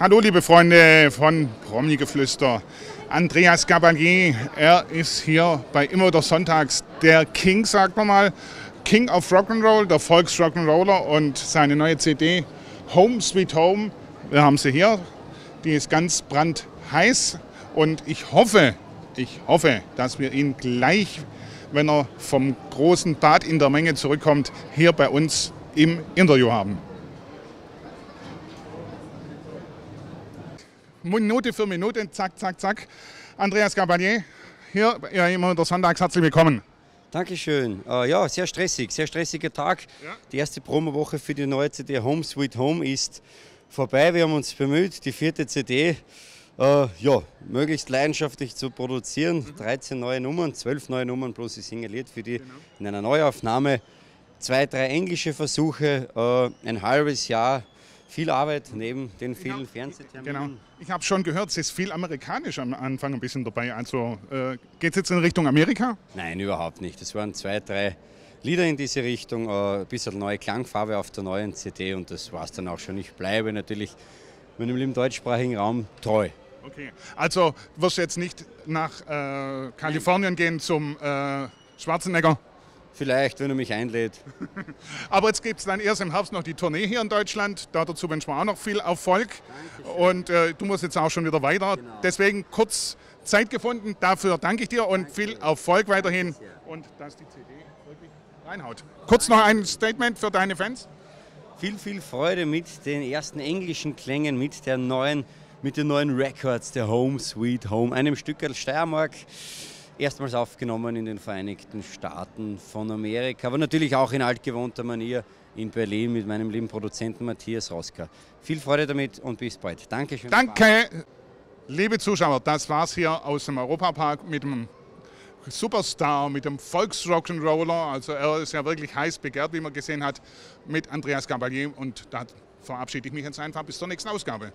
Hallo liebe Freunde von Promi-Geflüster. Andreas Gabalier, er ist hier bei Immer der Sonntags der King, sagt man mal. King of Rock'n'Roll, der Volks-Rock'n'Roller und seine neue CD Home Sweet Home. Wir haben sie hier. Die ist ganz brandheiß und ich hoffe, ich hoffe, dass wir ihn gleich, wenn er vom großen Bad in der Menge zurückkommt, hier bei uns im Interview haben. Minute für Minute, zack, zack, zack. Andreas Gabalier, hier ja, immer der Sonntags, herzlich willkommen. Dankeschön. Äh, ja, sehr stressig, sehr stressiger Tag. Ja. Die erste Promowoche für die neue CD Home Sweet Home ist vorbei. Wir haben uns bemüht, die vierte CD äh, ja, möglichst leidenschaftlich zu produzieren. Mhm. 13 neue Nummern, 12 neue Nummern plus ein Single-Lied für die genau. in einer Neuaufnahme. Zwei, drei englische Versuche, äh, ein halbes Jahr viel Arbeit neben den vielen genau. Fernsehterminen. Genau. Ich habe schon gehört, es ist viel amerikanisch am Anfang ein bisschen dabei. Also äh, geht es jetzt in Richtung Amerika? Nein, überhaupt nicht. Es waren zwei, drei Lieder in diese Richtung, äh, ein bisschen neue Klangfarbe auf der neuen CD und das war es dann auch schon. Ich bleibe natürlich meinem lieben deutschsprachigen Raum treu. Okay, also wirst du jetzt nicht nach äh, Kalifornien Nein. gehen zum äh, Schwarzenegger? Vielleicht, wenn er mich einlädt. Aber jetzt gibt es dann erst im Herbst noch die Tournee hier in Deutschland. dazu wünschen wir auch noch viel Erfolg. Dankeschön. Und äh, du musst jetzt auch schon wieder weiter. Genau. Deswegen kurz Zeit gefunden. Dafür danke ich dir und Danke. viel Erfolg weiterhin. Und dass die CD wirklich reinhaut. Kurz noch ein Statement für deine Fans. Viel, viel Freude mit den ersten englischen Klängen, mit der neuen, mit den neuen Records der Home Sweet Home, einem Stück als Steiermark erstmals aufgenommen in den Vereinigten Staaten von Amerika, aber natürlich auch in altgewohnter Manier in Berlin mit meinem lieben Produzenten Matthias Roska. Viel Freude damit und bis bald. Dankeschön. Danke, liebe Zuschauer. Das war's hier aus dem Europapark mit dem Superstar, mit dem Volksrock'n'Roller. Also er ist ja wirklich heiß begehrt, wie man gesehen hat, mit Andreas Gabalier. Und da verabschiede ich mich jetzt einfach bis zur nächsten Ausgabe.